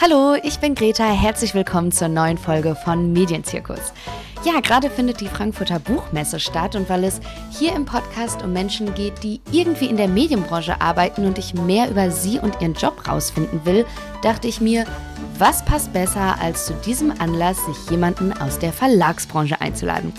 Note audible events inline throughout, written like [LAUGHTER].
Hallo, ich bin Greta. Herzlich willkommen zur neuen Folge von Medienzirkus. Ja, gerade findet die Frankfurter Buchmesse statt und weil es hier im Podcast um Menschen geht, die irgendwie in der Medienbranche arbeiten und ich mehr über sie und ihren Job rausfinden will, dachte ich mir, was passt besser, als zu diesem Anlass sich jemanden aus der Verlagsbranche einzuladen?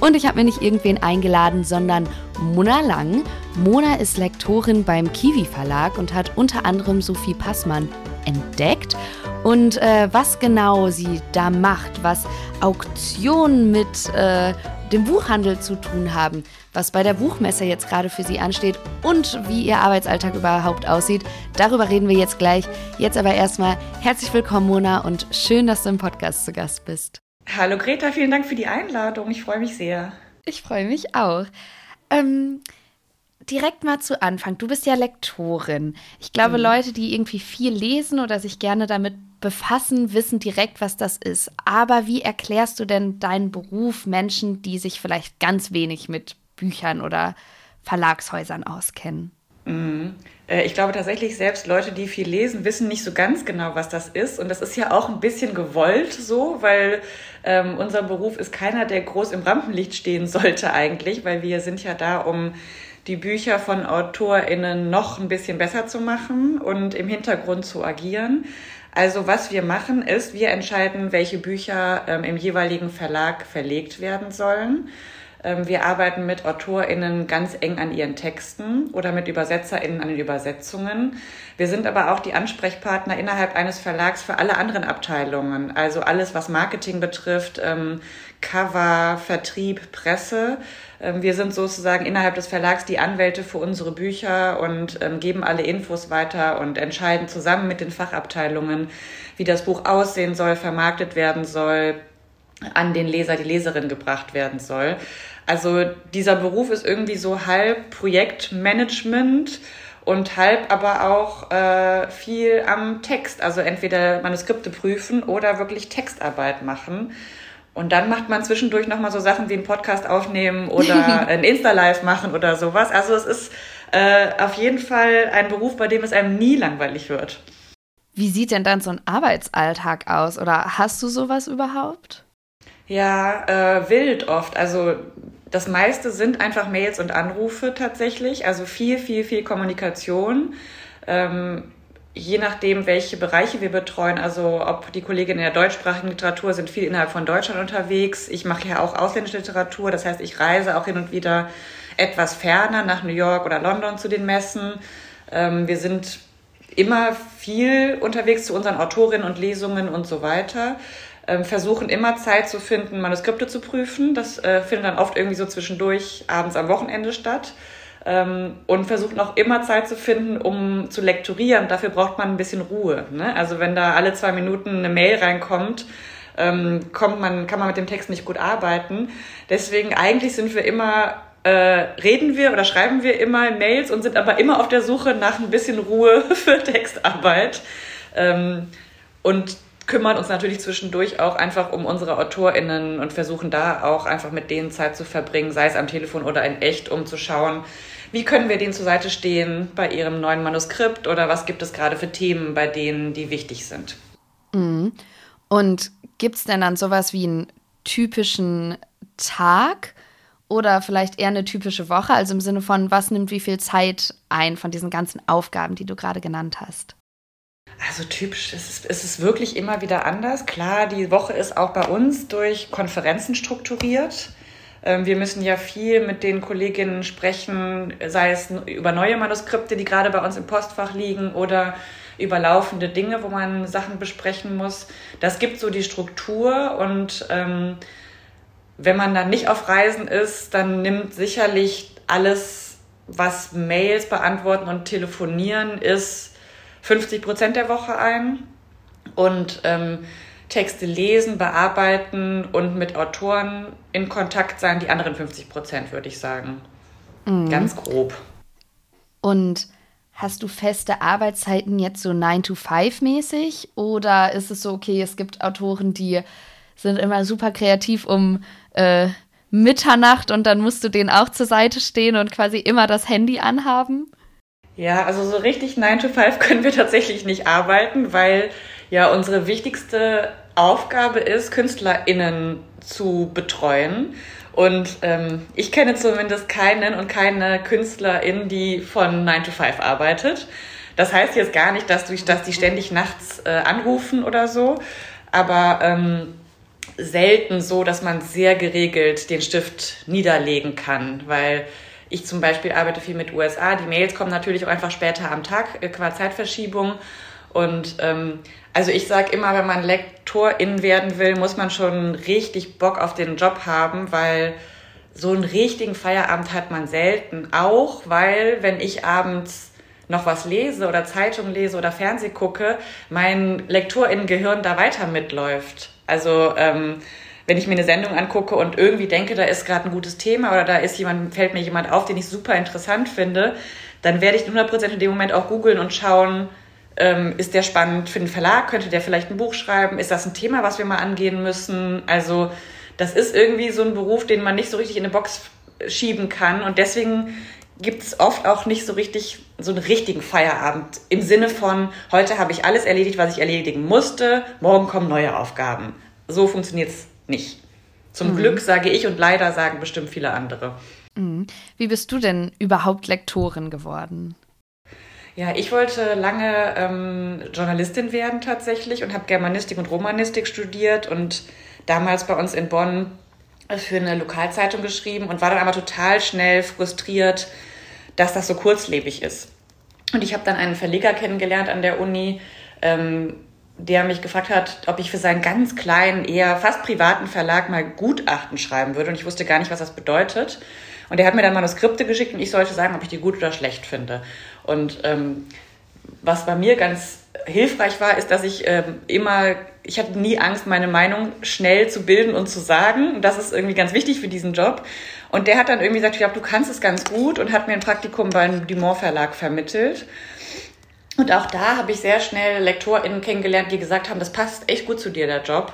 Und ich habe mir nicht irgendwen eingeladen, sondern Mona Lang. Mona ist Lektorin beim Kiwi Verlag und hat unter anderem Sophie Passmann entdeckt. Und äh, was genau sie da macht, was Auktionen mit äh, dem Buchhandel zu tun haben, was bei der Buchmesse jetzt gerade für sie ansteht und wie ihr Arbeitsalltag überhaupt aussieht, darüber reden wir jetzt gleich. Jetzt aber erstmal herzlich willkommen, Mona, und schön, dass du im Podcast zu Gast bist. Hallo Greta, vielen Dank für die Einladung. Ich freue mich sehr. Ich freue mich auch. Ähm, direkt mal zu Anfang. Du bist ja Lektorin. Ich glaube, mhm. Leute, die irgendwie viel lesen oder sich gerne damit befassen, wissen direkt, was das ist. Aber wie erklärst du denn deinen Beruf Menschen, die sich vielleicht ganz wenig mit Büchern oder Verlagshäusern auskennen? Mhm. Äh, ich glaube tatsächlich, selbst Leute, die viel lesen, wissen nicht so ganz genau, was das ist. Und das ist ja auch ein bisschen gewollt so, weil ähm, unser Beruf ist keiner, der groß im Rampenlicht stehen sollte eigentlich, weil wir sind ja da, um die Bücher von AutorInnen noch ein bisschen besser zu machen und im Hintergrund zu agieren. Also was wir machen ist, wir entscheiden, welche Bücher ähm, im jeweiligen Verlag verlegt werden sollen. Ähm, wir arbeiten mit AutorInnen ganz eng an ihren Texten oder mit ÜbersetzerInnen an den Übersetzungen. Wir sind aber auch die Ansprechpartner innerhalb eines Verlags für alle anderen Abteilungen. Also alles, was Marketing betrifft, ähm, Cover, Vertrieb, Presse. Ähm, wir sind sozusagen innerhalb des Verlags die Anwälte für unsere Bücher und ähm, geben alle Infos weiter und entscheiden zusammen mit den Fachabteilungen, wie das Buch aussehen soll, vermarktet werden soll, an den Leser, die Leserin gebracht werden soll. Also dieser Beruf ist irgendwie so halb Projektmanagement und halb aber auch äh, viel am Text. Also entweder Manuskripte prüfen oder wirklich Textarbeit machen. Und dann macht man zwischendurch nochmal so Sachen wie einen Podcast aufnehmen oder [LAUGHS] ein Insta-Live machen oder sowas. Also es ist äh, auf jeden Fall ein Beruf, bei dem es einem nie langweilig wird. Wie sieht denn dann so ein Arbeitsalltag aus? Oder hast du sowas überhaupt? Ja, äh, wild oft. Also das meiste sind einfach Mails und Anrufe tatsächlich. Also viel, viel, viel Kommunikation. Ähm, je nachdem, welche Bereiche wir betreuen, also ob die Kolleginnen in der deutschsprachigen Literatur sind viel innerhalb von Deutschland unterwegs. Ich mache ja auch ausländische Literatur, das heißt, ich reise auch hin und wieder etwas ferner nach New York oder London zu den Messen. Ähm, wir sind immer viel unterwegs zu unseren Autorinnen und Lesungen und so weiter. Ähm, versuchen immer Zeit zu finden, Manuskripte zu prüfen. Das äh, findet dann oft irgendwie so zwischendurch abends am Wochenende statt und versucht auch immer Zeit zu finden, um zu lektorieren. Dafür braucht man ein bisschen Ruhe. Ne? Also wenn da alle zwei Minuten eine Mail reinkommt, ähm, kommt man, kann man mit dem Text nicht gut arbeiten. Deswegen eigentlich sind wir immer äh, reden wir oder schreiben wir immer Mails und sind aber immer auf der Suche nach ein bisschen Ruhe [LAUGHS] für Textarbeit. Ähm, und kümmern uns natürlich zwischendurch auch einfach um unsere AutorInnen und versuchen da auch einfach mit denen Zeit zu verbringen, sei es am Telefon oder in echt, um zu schauen, wie können wir denen zur Seite stehen bei ihrem neuen Manuskript oder was gibt es gerade für Themen bei denen, die wichtig sind. Mhm. Und gibt es denn dann sowas wie einen typischen Tag oder vielleicht eher eine typische Woche? Also im Sinne von, was nimmt wie viel Zeit ein von diesen ganzen Aufgaben, die du gerade genannt hast? Also typisch, es ist, es ist wirklich immer wieder anders. Klar, die Woche ist auch bei uns durch Konferenzen strukturiert. Ähm, wir müssen ja viel mit den Kolleginnen sprechen, sei es über neue Manuskripte, die gerade bei uns im Postfach liegen oder über laufende Dinge, wo man Sachen besprechen muss. Das gibt so die Struktur und ähm, wenn man dann nicht auf Reisen ist, dann nimmt sicherlich alles, was Mails beantworten und telefonieren ist, 50 Prozent der Woche ein. Und ähm, Texte lesen, bearbeiten und mit Autoren in Kontakt sein, die anderen 50 Prozent, würde ich sagen. Mhm. Ganz grob. Und hast du feste Arbeitszeiten jetzt so 9 to 5 mäßig? Oder ist es so, okay, es gibt Autoren, die sind immer super kreativ um äh, Mitternacht und dann musst du denen auch zur Seite stehen und quasi immer das Handy anhaben? Ja, also so richtig 9 to 5 [LAUGHS] können wir tatsächlich nicht arbeiten, weil Ja, unsere wichtigste Aufgabe ist, KünstlerInnen zu betreuen. Und ähm, ich kenne zumindest keinen und keine Künstlerin, die von 9 to 5 arbeitet. Das heißt jetzt gar nicht, dass, du, dass die ständig nachts äh, anrufen oder so, aber ähm, selten so, dass man sehr geregelt den Stift niederlegen kann, weil ich zum Beispiel arbeite viel mit USA. Die Mails kommen natürlich auch einfach später am Tag, äh, qua Zeitverschiebung. Und ähm, also ich sage immer, wenn man Lektorin werden will, muss man schon richtig Bock auf den Job haben, weil so einen richtigen Feierabend hat man selten. Auch weil, wenn ich abends noch was lese oder Zeitung lese oder Fernseh gucke, mein Lektorinnengehirn da weiter mitläuft. Also ähm, wenn ich mir eine Sendung angucke und irgendwie denke, da ist gerade ein gutes Thema oder da ist jemand, fällt mir jemand auf, den ich super interessant finde, dann werde ich 100% in dem Moment auch googeln und schauen, ähm, ist der spannend für den Verlag? Könnte der vielleicht ein Buch schreiben? Ist das ein Thema, was wir mal angehen müssen? Also das ist irgendwie so ein Beruf, den man nicht so richtig in eine Box schieben kann und deswegen gibt es oft auch nicht so richtig so einen richtigen Feierabend im Sinne von, heute habe ich alles erledigt, was ich erledigen musste, morgen kommen neue Aufgaben. So funktioniert es nicht. Zum mhm. Glück sage ich und leider sagen bestimmt viele andere. Mhm. Wie bist du denn überhaupt Lektorin geworden? Ja, ich wollte lange ähm, Journalistin werden tatsächlich und habe Germanistik und Romanistik studiert und damals bei uns in Bonn für eine Lokalzeitung geschrieben und war dann aber total schnell frustriert, dass das so kurzlebig ist. Und ich habe dann einen Verleger kennengelernt an der Uni, ähm, der mich gefragt hat, ob ich für seinen ganz kleinen, eher fast privaten Verlag mal Gutachten schreiben würde. Und ich wusste gar nicht, was das bedeutet. Und er hat mir dann Manuskripte geschickt und ich sollte sagen, ob ich die gut oder schlecht finde. Und ähm, was bei mir ganz hilfreich war, ist, dass ich ähm, immer, ich hatte nie Angst, meine Meinung schnell zu bilden und zu sagen. Das ist irgendwie ganz wichtig für diesen Job. Und der hat dann irgendwie gesagt, ich glaube, du kannst es ganz gut und hat mir ein Praktikum beim Dumont Verlag vermittelt. Und auch da habe ich sehr schnell LektorInnen kennengelernt, die gesagt haben, das passt echt gut zu dir, der Job.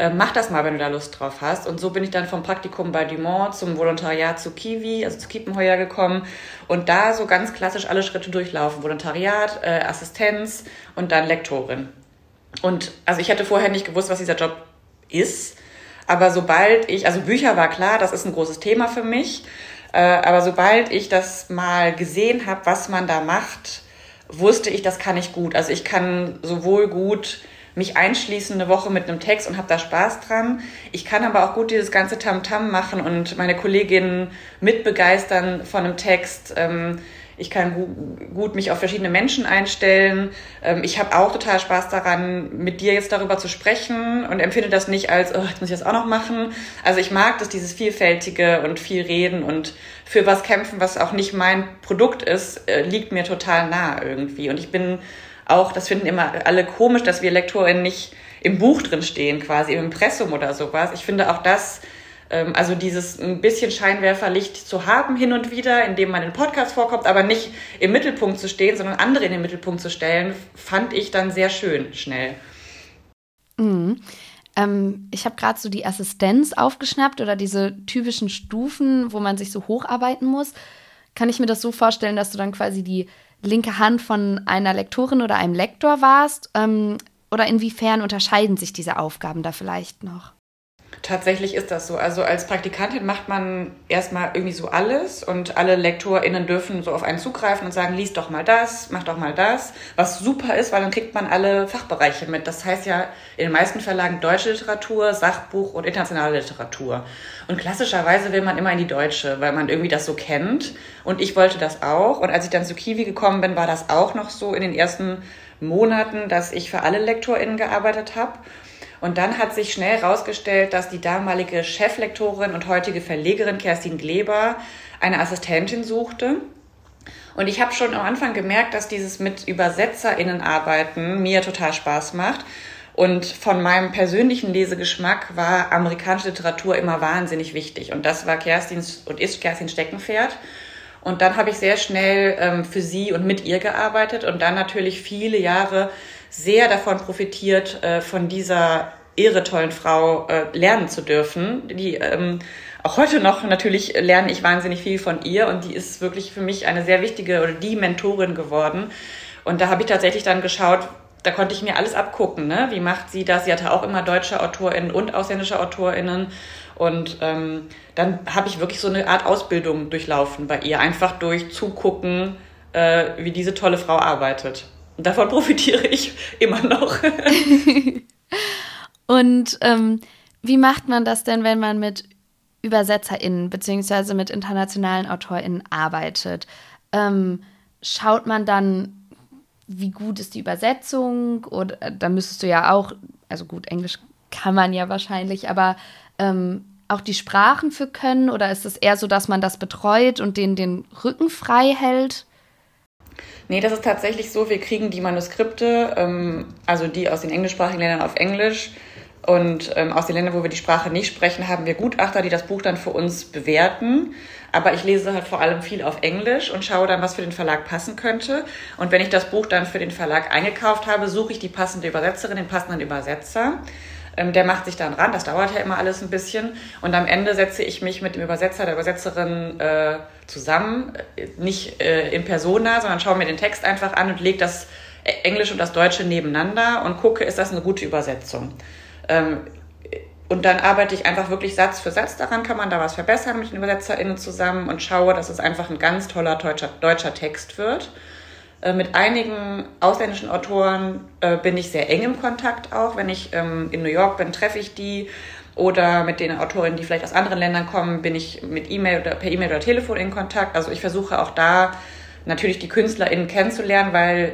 Ähm, mach das mal, wenn du da Lust drauf hast. Und so bin ich dann vom Praktikum bei Dumont zum Volontariat zu Kiwi, also zu Kiepenheuer gekommen und da so ganz klassisch alle Schritte durchlaufen. Volontariat, äh, Assistenz und dann Lektorin. Und also ich hätte vorher nicht gewusst, was dieser Job ist. Aber sobald ich, also Bücher war klar, das ist ein großes Thema für mich. Äh, aber sobald ich das mal gesehen habe, was man da macht, wusste ich, das kann ich gut. Also ich kann sowohl gut mich einschließen eine Woche mit einem Text und habe da Spaß dran. Ich kann aber auch gut dieses ganze Tamtam -Tam machen und meine Kolleginnen mitbegeistern von einem Text. Ähm, ich kann gut mich auf verschiedene Menschen einstellen. Ähm, ich habe auch total Spaß daran, mit dir jetzt darüber zu sprechen und empfinde das nicht als, oh, jetzt muss ich das auch noch machen. Also ich mag das, dieses Vielfältige und viel reden und für was kämpfen, was auch nicht mein Produkt ist, äh, liegt mir total nah irgendwie. Und ich bin auch, das finden immer alle komisch, dass wir LektorInnen nicht im Buch drin stehen, quasi im Impressum oder sowas. Ich finde auch das ähm, also dieses ein bisschen Scheinwerferlicht zu haben hin und wieder, indem man in Podcast vorkommt, aber nicht im Mittelpunkt zu stehen, sondern andere in den Mittelpunkt zu stellen, fand ich dann sehr schön schnell. Mhm. Ähm, ich habe gerade so die Assistenz aufgeschnappt oder diese typischen Stufen, wo man sich so hocharbeiten muss. Kann ich mir das so vorstellen, dass du dann quasi die linke Hand von einer Lektorin oder einem Lektor warst? Ähm, oder inwiefern unterscheiden sich diese Aufgaben da vielleicht noch? Tatsächlich ist das so. Also als Praktikantin macht man erstmal irgendwie so alles und alle LektorInnen dürfen so auf einen zugreifen und sagen, lies doch mal das, mach doch mal das. Was super ist, weil dann kriegt man alle Fachbereiche mit. Das heißt ja in den meisten Verlagen deutsche Literatur, Sachbuch und internationale Literatur. Und klassischerweise will man immer in die deutsche, weil man irgendwie das so kennt. Und ich wollte das auch. Und als ich dann zu Kiwi gekommen bin, war das auch noch so in den ersten Monaten, dass ich für alle LektorInnen gearbeitet habe. Und dann hat sich schnell herausgestellt, dass die damalige Cheflektorin und heutige Verlegerin Kerstin Gleber eine Assistentin suchte. Und ich habe schon am Anfang gemerkt, dass dieses mit ÜbersetzerInnen arbeiten mir total Spaß macht. Und von meinem persönlichen Lesegeschmack war amerikanische Literatur immer wahnsinnig wichtig. Und das war Kerstins und ist Kerstins Steckenpferd. Und dann habe ich sehr schnell ähm, für sie und mit ihr gearbeitet und dann natürlich viele Jahre sehr davon profitiert, äh, von dieser irre tollen Frau äh, lernen zu dürfen. Die ähm, auch heute noch natürlich lerne ich wahnsinnig viel von ihr und die ist wirklich für mich eine sehr wichtige oder die Mentorin geworden. Und da habe ich tatsächlich dann geschaut, da konnte ich mir alles abgucken. Ne? Wie macht sie das? Sie hatte auch immer deutsche AutorInnen und ausländische AutorInnen. Und ähm, dann habe ich wirklich so eine Art Ausbildung durchlaufen bei ihr. Einfach durch Zugucken, äh, wie diese tolle Frau arbeitet. Davon profitiere ich immer noch. [LAUGHS] und ähm, wie macht man das denn, wenn man mit ÜbersetzerInnen beziehungsweise mit internationalen AutorInnen arbeitet? Ähm, schaut man dann, wie gut ist die Übersetzung? Oder äh, da müsstest du ja auch, also gut, Englisch kann man ja wahrscheinlich, aber ähm, auch die Sprachen für können? Oder ist es eher so, dass man das betreut und denen den Rücken frei hält? Nee, das ist tatsächlich so, wir kriegen die Manuskripte, ähm, also die aus den englischsprachigen Ländern auf Englisch. Und ähm, aus den Ländern, wo wir die Sprache nicht sprechen, haben wir Gutachter, die das Buch dann für uns bewerten. Aber ich lese halt vor allem viel auf Englisch und schaue dann, was für den Verlag passen könnte. Und wenn ich das Buch dann für den Verlag eingekauft habe, suche ich die passende Übersetzerin, den passenden Übersetzer. Ähm, der macht sich dann ran, das dauert ja immer alles ein bisschen. Und am Ende setze ich mich mit dem Übersetzer, der Übersetzerin äh, zusammen, äh, nicht äh, in Persona, sondern schaue mir den Text einfach an und lege das Englisch und das Deutsche nebeneinander und gucke, ist das eine gute Übersetzung. Ähm, und dann arbeite ich einfach wirklich Satz für Satz daran, kann man da was verbessern mit den UbersetzerInnen zusammen und schaue, dass es einfach ein ganz toller deutscher, deutscher Text wird. Äh, mit einigen ausländischen Autoren äh, bin ich sehr eng im Kontakt auch. Wenn ich ähm, in New York bin, treffe ich die. Oder mit den Autorinnen, die vielleicht aus anderen Ländern kommen, bin ich mit E-Mail oder per E-Mail oder Telefon in Kontakt. Also ich versuche auch da natürlich die KünstlerInnen kennenzulernen, weil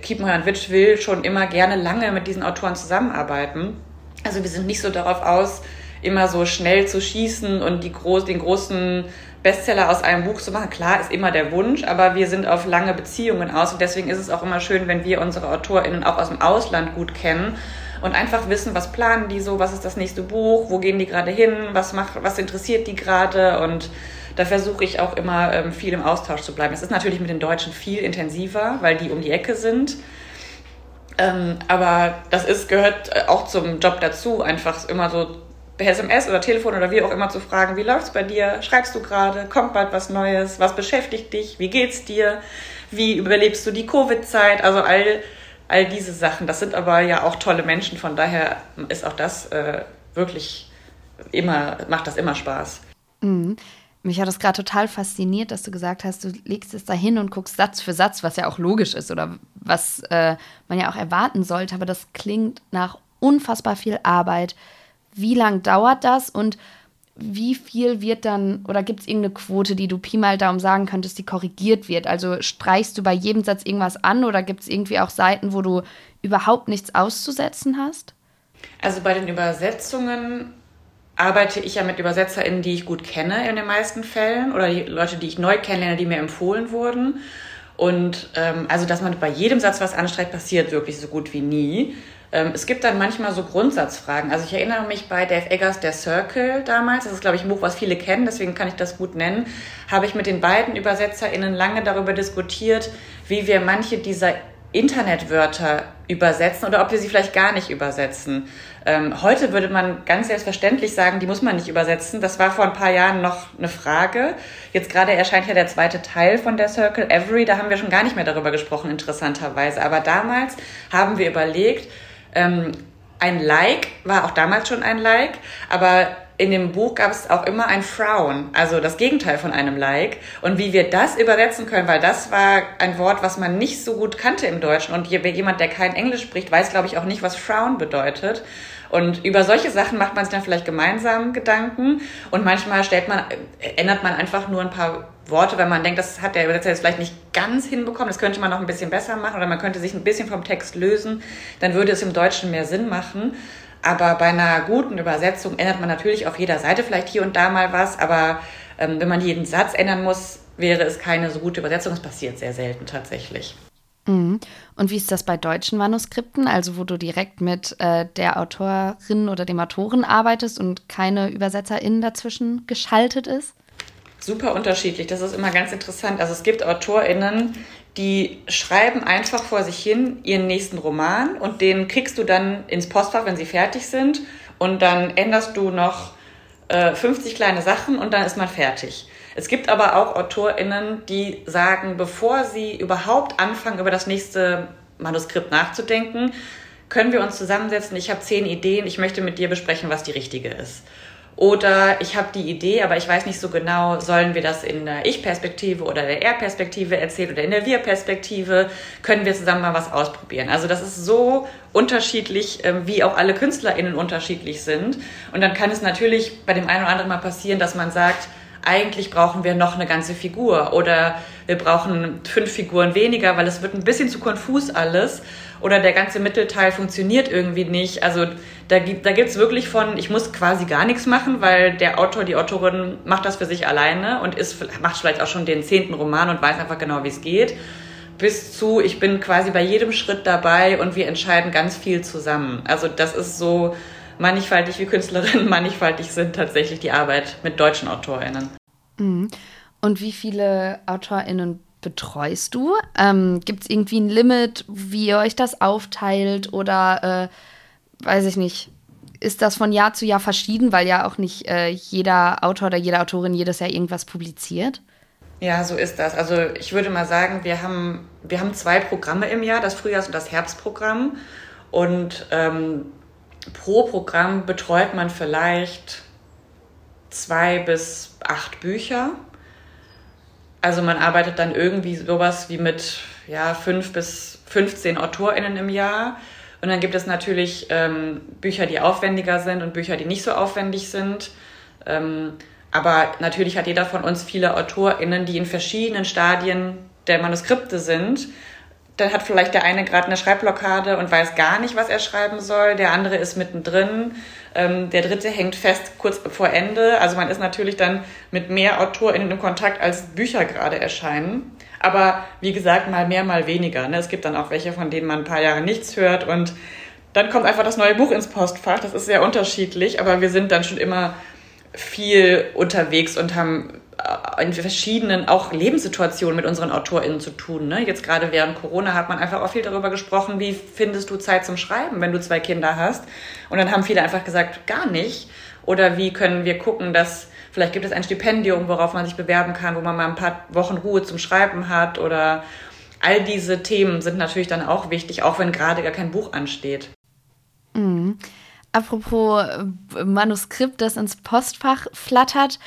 Kiepenheuer und Witsch will schon immer gerne lange mit diesen Autoren zusammenarbeiten. Also wir sind nicht so darauf aus, immer so schnell zu schießen und die groß, den großen Bestseller aus einem Buch zu machen. Klar ist immer der Wunsch, aber wir sind auf lange Beziehungen aus und deswegen ist es auch immer schön, wenn wir unsere AutorInnen auch aus dem Ausland gut kennen und einfach wissen, was planen die so, was ist das nächste Buch, wo gehen die gerade hin, was macht, was interessiert die gerade und da versuche ich auch immer ähm, viel im Austausch zu bleiben. Es ist natürlich mit den Deutschen viel intensiver, weil die um die Ecke sind. Ähm, aber das ist, gehört äh, auch zum Job dazu, einfach immer so per SMS oder Telefon oder wie auch immer zu fragen, wie läuft's bei dir? Schreibst du gerade? Kommt bald was Neues? Was beschäftigt dich? Wie geht's dir? Wie überlebst du die Covid-Zeit? Also all, all diese Sachen. Das sind aber ja auch tolle Menschen, von daher ist auch das äh, wirklich immer, macht das immer Spaß. Mhm. Mich hat das gerade total fasziniert, dass du gesagt hast, du legst es da hin und guckst Satz für Satz, was ja auch logisch ist oder was äh, man ja auch erwarten sollte. Aber das klingt nach unfassbar viel Arbeit. Wie lang dauert das und wie viel wird dann, oder gibt es irgendeine Quote, die du Pi mal Daumen sagen könntest, die korrigiert wird? Also streichst du bei jedem Satz irgendwas an oder gibt es irgendwie auch Seiten, wo du überhaupt nichts auszusetzen hast? Also bei den Übersetzungen arbeite ich ja mit UbersetzerInnen, die ich gut kenne in den meisten Fällen oder die Leute, die ich neu kennenlerne, die mir empfohlen wurden. Und ähm, also, dass man bei jedem Satz was anstreicht, passiert wirklich so gut wie nie. Ähm, es gibt dann manchmal so Grundsatzfragen. Also ich erinnere mich bei Dave Eggers Der Circle damals, das ist glaube ich ein Buch, was viele kennen, deswegen kann ich das gut nennen, habe ich mit den beiden ÜbersetzerInnen lange darüber diskutiert, wie wir manche dieser Internetwörter übersetzen oder ob wir sie vielleicht gar nicht übersetzen. Ähm, heute würde man ganz selbstverständlich sagen, die muss man nicht übersetzen. Das war vor ein paar Jahren noch eine Frage. Jetzt gerade erscheint ja der zweite Teil von der Circle Every. Da haben wir schon gar nicht mehr darüber gesprochen, interessanterweise. Aber damals haben wir überlegt, ähm, ein Like war auch damals schon ein Like, aber in dem Buch gab es auch immer ein Frown, also das Gegenteil von einem Like. Und wie wir das übersetzen können, weil das war ein Wort, was man nicht so gut kannte im Deutschen. Und jemand, der kein Englisch spricht, weiß, glaube ich, auch nicht, was Frown bedeutet. Und über solche Sachen macht man sich dann vielleicht gemeinsam Gedanken. Und manchmal stellt man, ändert man einfach nur ein paar Worte, wenn man denkt, das hat der Übersetzer jetzt vielleicht nicht ganz hinbekommen, das könnte man noch ein bisschen besser machen oder man könnte sich ein bisschen vom Text lösen, dann würde es im Deutschen mehr Sinn machen. Aber bei einer guten Übersetzung ändert man natürlich auf jeder Seite vielleicht hier und da mal was, aber ähm, wenn man jeden Satz ändern muss, wäre es keine so gute Übersetzung. Es passiert sehr selten tatsächlich. Mhm. Und wie ist das bei deutschen Manuskripten, also wo du direkt mit äh, der Autorin oder dem Autoren arbeitest und keine ÜbersetzerInnen dazwischen geschaltet ist? Super unterschiedlich, das ist immer ganz interessant. Also es gibt AutorInnen, die schreiben einfach vor sich hin ihren nächsten Roman und den kriegst du dann ins Postfach, wenn sie fertig sind und dann änderst du noch äh, 50 kleine Sachen und dann ist man fertig. Es gibt aber auch AutorInnen, die sagen, bevor sie überhaupt anfangen, über das nächste Manuskript nachzudenken, können wir uns zusammensetzen, ich habe zehn Ideen, ich möchte mit dir besprechen, was die richtige ist. Oder ich habe die Idee, aber ich weiß nicht so genau, sollen wir das in der Ich-Perspektive oder der Er-Perspektive erzählen oder in der Wir-Perspektive? Können wir zusammen mal was ausprobieren? Also das ist so unterschiedlich, ähm, wie auch alle KünstlerInnen unterschiedlich sind. Und dann kann es natürlich bei dem einen oder anderen mal passieren, dass man sagt, eigentlich brauchen wir noch eine ganze Figur oder wir brauchen fünf Figuren weniger, weil es wird ein bisschen zu konfus alles oder der ganze Mittelteil funktioniert irgendwie nicht. Also da, da gibt es wirklich von, ich muss quasi gar nichts machen, weil der Autor, die Autorin macht das für sich alleine und ist, macht vielleicht auch schon den zehnten Roman und weiß einfach genau, wie es geht, bis zu, ich bin quasi bei jedem Schritt dabei und wir entscheiden ganz viel zusammen. Also das ist so mannigfaltig wie Künstlerinnen [LAUGHS] mannigfaltig sind tatsächlich die Arbeit mit deutschen AutorInnen. Mhm. Und wie viele AutorInnen betreust du? Ähm, Gibt es irgendwie ein Limit, wie ihr euch das aufteilt oder äh, weiß ich nicht? Ist das von Jahr zu Jahr verschieden, weil ja auch nicht äh, jeder Autor oder jede Autorin jedes Jahr irgendwas publiziert? Ja, so ist das. Also ich würde mal sagen, wir haben, wir haben zwei Programme im Jahr, das Frühjahrs- und das Herbstprogramm. Und ähm, pro Programm betreut man vielleicht zwei bis acht Bücher. Also man arbeitet dann irgendwie sowas wie mit ja, fünf bis 15 AutorInnen im Jahr. Und dann gibt es natürlich ähm, Bücher, die aufwendiger sind und Bücher, die nicht so aufwendig sind. Ähm, aber natürlich hat jeder von uns viele AutorInnen, die in verschiedenen Stadien der Manuskripte sind dann hat vielleicht der eine gerade eine Schreibblockade und weiß gar nicht, was er schreiben soll. Der andere ist mittendrin. Ähm, der dritte hängt fest kurz vor Ende. Also man ist natürlich dann mit mehr AutorInnen in Kontakt, als Bücher gerade erscheinen. Aber wie gesagt, mal mehr, mal weniger. Ne? Es gibt dann auch welche, von denen man ein paar Jahre nichts hört und dann kommt einfach das neue Buch ins Postfach. Das ist sehr unterschiedlich, aber wir sind dann schon immer viel unterwegs und haben in verschiedenen auch Lebenssituationen mit unseren AutorInnen zu tun. Ne? Jetzt gerade während Corona hat man einfach auch viel darüber gesprochen, wie findest du Zeit zum Schreiben, wenn du zwei Kinder hast. Und dann haben viele einfach gesagt, gar nicht. Oder wie können wir gucken, dass vielleicht gibt es ein Stipendium, worauf man sich bewerben kann, wo man mal ein paar Wochen Ruhe zum Schreiben hat oder all diese Themen sind natürlich dann auch wichtig, auch wenn gerade gar kein Buch ansteht. Mhm. Apropos äh, Manuskript, das ins Postfach flattert,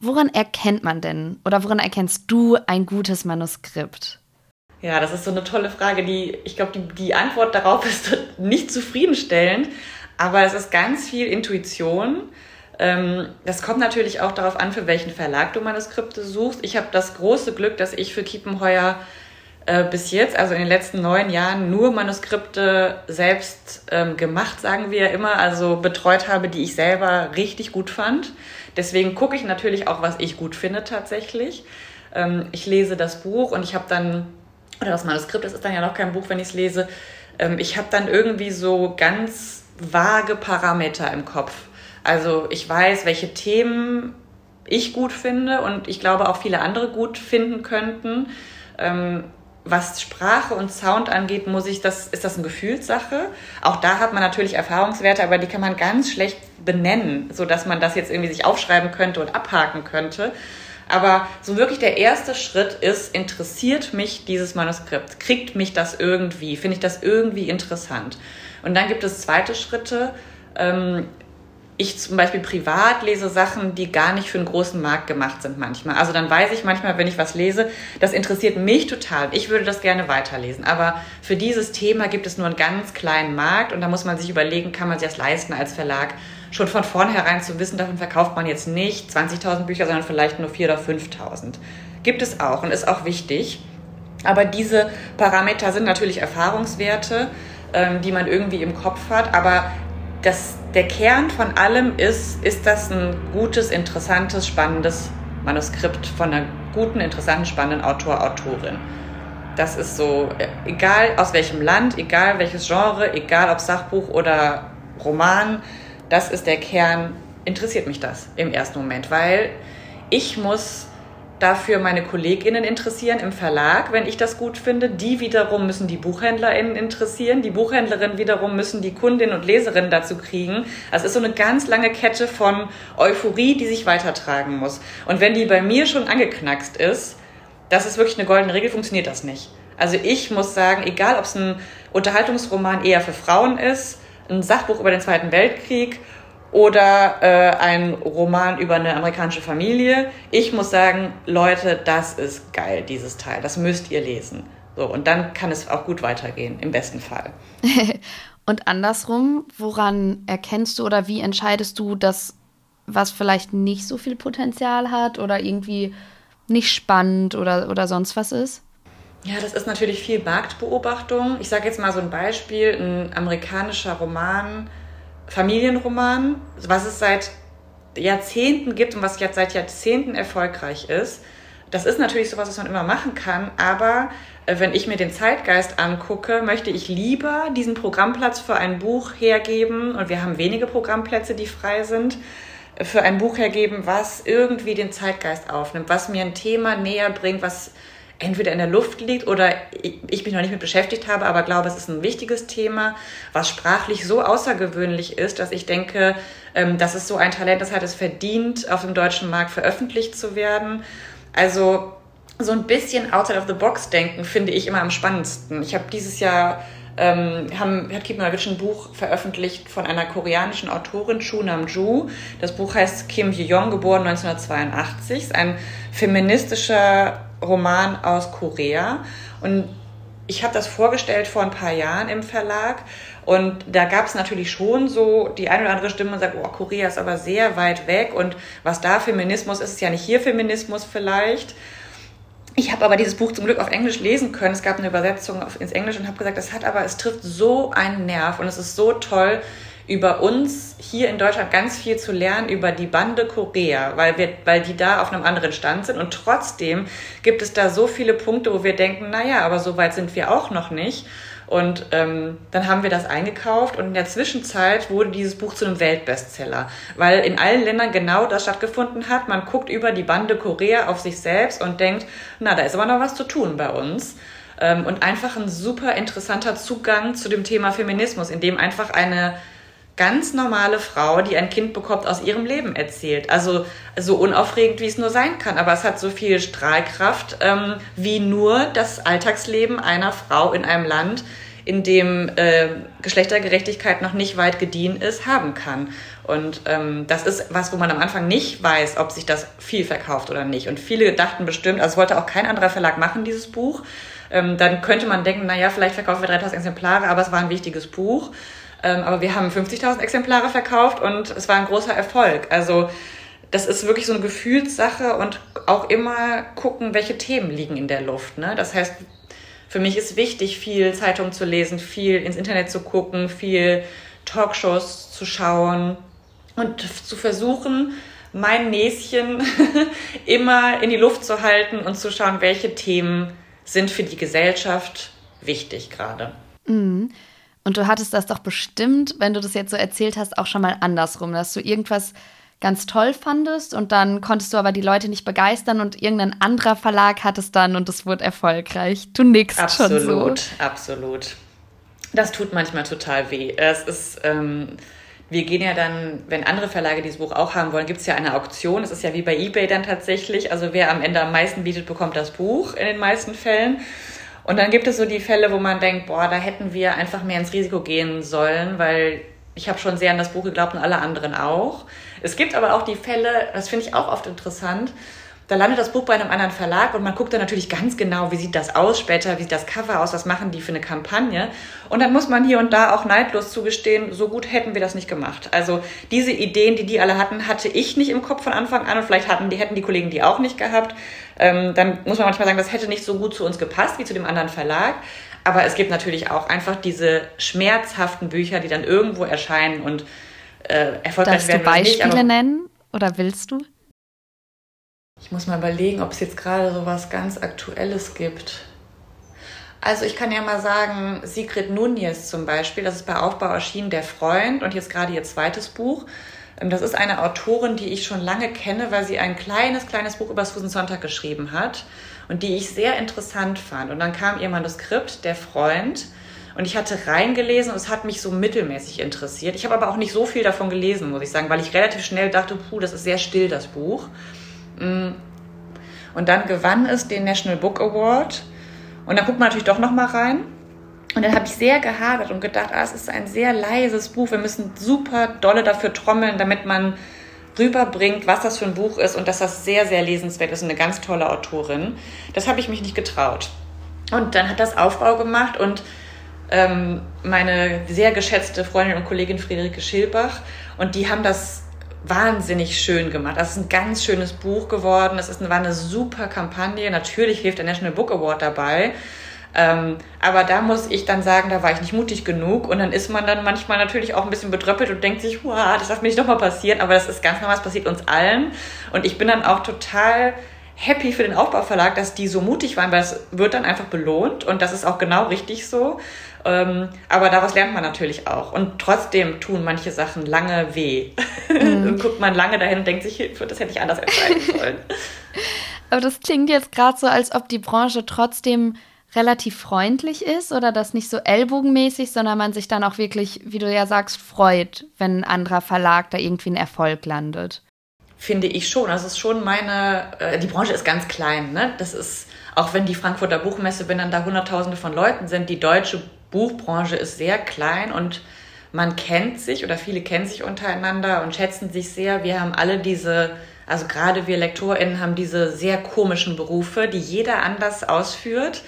woran erkennt man denn oder woran erkennst du ein gutes Manuskript? Ja, das ist so eine tolle Frage, die ich glaube, die, die Antwort darauf [LAUGHS] ist nicht zufriedenstellend, aber es ist ganz viel Intuition. Ähm, das kommt natürlich auch darauf an, für welchen Verlag du Manuskripte suchst. Ich habe das große Glück, dass ich für Kiepenheuer äh, bis jetzt, also in den letzten neun Jahren, nur Manuskripte selbst ähm, gemacht, sagen wir immer, also betreut habe, die ich selber richtig gut fand. Deswegen gucke ich natürlich auch, was ich gut finde tatsächlich. Ähm, ich lese das Buch und ich habe dann, oder das Manuskript, das ist dann ja noch kein Buch, wenn ich es lese, ähm, ich habe dann irgendwie so ganz vage Parameter im Kopf. Also ich weiß, welche Themen ich gut finde und ich glaube auch viele andere gut finden könnten. Ähm, was Sprache und Sound angeht, muss ich das, ist das eine Gefühlssache. Auch da hat man natürlich Erfahrungswerte, aber die kann man ganz schlecht benennen, so dass man das jetzt irgendwie sich aufschreiben könnte und abhaken könnte. Aber so wirklich der erste Schritt ist, interessiert mich dieses Manuskript? Kriegt mich das irgendwie? Finde ich das irgendwie interessant? Und dann gibt es zweite Schritte. Ähm, ich zum Beispiel privat lese Sachen, die gar nicht für einen großen Markt gemacht sind manchmal. Also dann weiß ich manchmal, wenn ich was lese, das interessiert mich total. Ich würde das gerne weiterlesen. Aber für dieses Thema gibt es nur einen ganz kleinen Markt und da muss man sich überlegen, kann man sich das leisten als Verlag, schon von vornherein zu wissen, davon verkauft man jetzt nicht 20.000 Bücher, sondern vielleicht nur 4.000 oder 5.000. Gibt es auch und ist auch wichtig. Aber diese Parameter sind natürlich Erfahrungswerte, ähm, die man irgendwie im Kopf hat. Aber das, der Kern von allem ist, ist das ein gutes, interessantes, spannendes Manuskript von einer guten, interessanten, spannenden Autor, Autorin. Das ist so, egal aus welchem Land, egal welches Genre, egal ob Sachbuch oder Roman, das ist der Kern, interessiert mich das im ersten Moment, weil ich muss dafür meine KollegInnen interessieren im Verlag, wenn ich das gut finde. Die wiederum müssen die BuchhändlerInnen interessieren. Die Buchhändlerinnen wiederum müssen die Kundinnen und Leserinnen dazu kriegen. Also es ist so eine ganz lange Kette von Euphorie, die sich weitertragen muss. Und wenn die bei mir schon angeknackst ist, das ist wirklich eine goldene Regel, funktioniert das nicht. Also ich muss sagen, egal ob es ein Unterhaltungsroman eher für Frauen ist, ein Sachbuch über den Zweiten Weltkrieg oder äh, ein Roman über eine amerikanische Familie. Ich muss sagen, Leute, das ist geil, dieses Teil. Das müsst ihr lesen. So, und dann kann es auch gut weitergehen, im besten Fall. [LAUGHS] und andersrum, woran erkennst du oder wie entscheidest du, dass was vielleicht nicht so viel Potenzial hat oder irgendwie nicht spannend oder, oder sonst was ist? Ja, das ist natürlich viel Marktbeobachtung. Ich sage jetzt mal so ein Beispiel, ein amerikanischer Roman, Familienroman, was es seit Jahrzehnten gibt und was jetzt seit Jahrzehnten erfolgreich ist. Das ist natürlich sowas, was man immer machen kann, aber äh, wenn ich mir den Zeitgeist angucke, möchte ich lieber diesen Programmplatz für ein Buch hergeben, und wir haben wenige Programmplätze, die frei sind, für ein Buch hergeben, was irgendwie den Zeitgeist aufnimmt, was mir ein Thema näher bringt, was entweder in der Luft liegt oder ich mich noch nicht mit beschäftigt habe, aber glaube, es ist ein wichtiges Thema, was sprachlich so außergewöhnlich ist, dass ich denke, ähm, dass es so ein Talent ist, hat es verdient, auf dem deutschen Markt veröffentlicht zu werden. Also so ein bisschen outside of the box denken finde ich immer am spannendsten. Ich habe dieses Jahr ähm, haben, hat Kim Nowicz ein Buch veröffentlicht von einer koreanischen Autorin, Chu Nam-ju. Das Buch heißt Kim Hye-yong, geboren 1982. Ist ein feministischer Roman aus Korea. Und ich habe das vorgestellt vor ein paar Jahren im Verlag und da gab es natürlich schon so die eine oder andere Stimme und sagt, oh, Korea ist aber sehr weit weg und was da Feminismus ist, ist ja nicht hier Feminismus vielleicht. Ich habe aber dieses Buch zum Glück auf Englisch lesen können. Es gab eine Übersetzung ins Englische und habe gesagt, das hat aber, es trifft so einen Nerv und es ist so toll, über uns hier in Deutschland ganz viel zu lernen über die Bande Korea, weil wir, weil die da auf einem anderen Stand sind und trotzdem gibt es da so viele Punkte, wo wir denken, naja, aber so weit sind wir auch noch nicht. Und ähm, dann haben wir das eingekauft und in der Zwischenzeit wurde dieses Buch zu einem Weltbestseller, weil in allen Ländern genau das stattgefunden hat. Man guckt über die Bande Korea auf sich selbst und denkt, na, da ist aber noch was zu tun bei uns. Ähm, und einfach ein super interessanter Zugang zu dem Thema Feminismus, in dem einfach eine ganz normale Frau, die ein Kind bekommt, aus ihrem Leben erzählt. Also so unaufregend, wie es nur sein kann. Aber es hat so viel Strahlkraft ähm, wie nur das Alltagsleben einer Frau in einem Land, in dem äh, Geschlechtergerechtigkeit noch nicht weit gediehen ist, haben kann. Und ähm, das ist was, wo man am Anfang nicht weiß, ob sich das viel verkauft oder nicht. Und viele dachten bestimmt, also wollte auch kein anderer Verlag machen, dieses Buch. Ähm, dann könnte man denken, naja, vielleicht verkaufen wir 3000 Exemplare, aber es war ein wichtiges Buch. Ähm, aber wir haben 50.000 Exemplare verkauft und es war ein großer Erfolg. Also das ist wirklich so eine Gefühlssache und auch immer gucken, welche Themen liegen in der Luft. Ne? Das heißt, für mich ist wichtig, viel Zeitung zu lesen, viel ins Internet zu gucken, viel Talkshows zu schauen und zu versuchen, mein Näschen [LAUGHS] immer in die Luft zu halten und zu schauen, welche Themen sind für die Gesellschaft wichtig gerade. Mhm. Und du hattest das doch bestimmt, wenn du das jetzt so erzählt hast, auch schon mal andersrum, dass du irgendwas ganz toll fandest und dann konntest du aber die Leute nicht begeistern und irgendein anderer Verlag hat es dann und es wurde erfolgreich. Du nix absolut, schon so. Absolut, absolut. Das tut manchmal total weh. Es ist, ähm, wir gehen ja dann, wenn andere Verlage dieses Buch auch haben wollen, gibt es ja eine Auktion. Es ist ja wie bei eBay dann tatsächlich. Also wer am Ende am meisten bietet, bekommt das Buch in den meisten Fällen. Und dann gibt es so die Fälle, wo man denkt, boah, da hätten wir einfach mehr ins Risiko gehen sollen, weil ich habe schon sehr an das Buch geglaubt und alle anderen auch. Es gibt aber auch die Fälle, das finde ich auch oft interessant, da landet das Buch bei einem anderen Verlag und man guckt dann natürlich ganz genau, wie sieht das aus später, wie sieht das Cover aus, was machen die für eine Kampagne. Und dann muss man hier und da auch neidlos zugestehen, so gut hätten wir das nicht gemacht. Also diese Ideen, die die alle hatten, hatte ich nicht im Kopf von Anfang an und vielleicht hatten die, hätten die Kollegen die auch nicht gehabt. Ähm, dann muss man manchmal sagen, das hätte nicht so gut zu uns gepasst wie zu dem anderen Verlag. Aber es gibt natürlich auch einfach diese schmerzhaften Bücher, die dann irgendwo erscheinen und äh, erfolgreich Darfst werden. Darfst du Beispiele nicht, nennen oder willst du? Ich muss mal überlegen, ob es jetzt gerade so was ganz Aktuelles gibt. Also ich kann ja mal sagen, Sigrid Nunez zum Beispiel, das ist bei Aufbau erschienen, Der Freund und jetzt gerade ihr zweites Buch. Ähm, das ist eine Autorin, die ich schon lange kenne, weil sie ein kleines, kleines Buch über Susan Sonntag geschrieben hat und die ich sehr interessant fand. Und dann kam ihr Manuskript, Der Freund, und ich hatte reingelesen und es hat mich so mittelmäßig interessiert. Ich habe aber auch nicht so viel davon gelesen, muss ich sagen, weil ich relativ schnell dachte, puh, das ist sehr still, das Buch. Mm. Und dann gewann es den National Book Award. Und dann guckt man natürlich doch noch mal rein. Und dann habe ich sehr gehadert und gedacht, ah, es ist ein sehr leises Buch. Wir müssen super dolle dafür trommeln, damit man rüberbringt, was das für ein Buch ist und dass das sehr, sehr lesenswert ist. Eine ganz tolle Autorin. Das habe ich mich nicht getraut. Und dann hat das Aufbau gemacht und ähm, meine sehr geschätzte Freundin und Kollegin Friederike Schilbach und die haben das wahnsinnig schön gemacht. Das ist ein ganz schönes Buch geworden. Es ist, war eine super Kampagne. Natürlich hilft der National Book Award dabei. Ähm, aber da muss ich dann sagen, da war ich nicht mutig genug. Und dann ist man dann manchmal natürlich auch ein bisschen betröppelt und denkt sich, wow, das darf mir nicht nochmal passieren. Aber das ist ganz normal, das passiert uns allen. Und ich bin dann auch total happy für den Aufbauverlag, dass die so mutig waren, weil es wird dann einfach belohnt und das ist auch genau richtig so. Ähm, aber daraus lernt man natürlich auch. Und trotzdem tun manche Sachen lange weh. Mhm. [LAUGHS] Dann guckt man lange dahin und denkt sich, das hätte ich anders entscheiden sollen. [LAUGHS] aber das klingt jetzt gerade so, als ob die Branche trotzdem relativ freundlich ist oder das nicht so ellbogenmäßig, sondern man sich dann auch wirklich, wie du ja sagst, freut, wenn ein anderer Verlag da irgendwie einen Erfolg landet. Finde ich schon. Also es ist schon meine, äh, die Branche ist ganz klein, ne? Das ist, auch wenn die Frankfurter Buchmesse, wenn dann da Hunderttausende von Leuten sind, die deutsche Buchbranche ist sehr klein und man kennt sich oder viele kennen sich untereinander und schätzen sich sehr. Wir haben alle diese, also gerade wir LektorInnen haben diese sehr komischen Berufe, die jeder anders ausführt.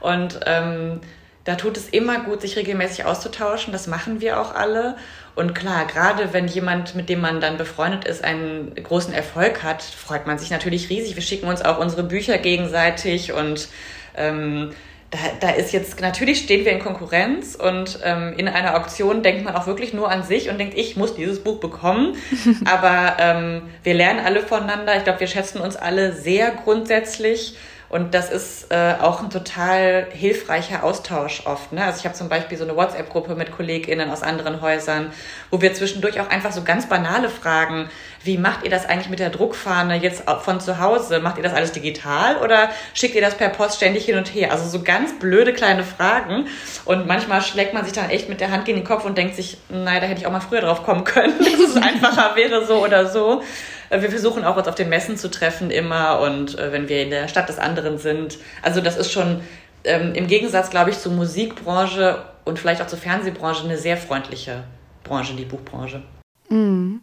Und ähm, da tut es immer gut, sich regelmäßig auszutauschen. Das machen wir auch alle. Und klar, gerade wenn jemand, mit dem man dann befreundet ist, einen großen Erfolg hat, freut man sich natürlich riesig. Wir schicken uns auch unsere Bücher gegenseitig und ähm, da, da ist jetzt, natürlich stehen wir in Konkurrenz und ähm, in einer Auktion denkt man auch wirklich nur an sich und denkt, ich muss dieses Buch bekommen. [LAUGHS] Aber ähm, wir lernen alle voneinander. Ich glaube, wir schätzen uns alle sehr grundsätzlich. Und das ist äh, auch ein total hilfreicher Austausch oft. Ne? Also ich habe zum Beispiel so eine WhatsApp-Gruppe mit KollegInnen aus anderen Häusern, wo wir zwischendurch auch einfach so ganz banale Fragen, wie macht ihr das eigentlich mit der Druckfahne jetzt von zu Hause? Macht ihr das alles digital oder schickt ihr das per Post ständig hin und her? Also so ganz blöde kleine Fragen. Und manchmal schlägt man sich dann echt mit der Hand gegen den Kopf und denkt sich, nein, da hätte ich auch mal früher drauf kommen können, [LAUGHS] dass es einfacher wäre so oder so. Äh, wir versuchen auch uns auf den Messen zu treffen immer und äh, wenn wir in der Stadt des anderen sind. Also das ist schon ähm, im Gegensatz, glaube ich, zur Musikbranche und vielleicht auch zur Fernsehbranche eine sehr freundliche Branche, die Buchbranche. Mm.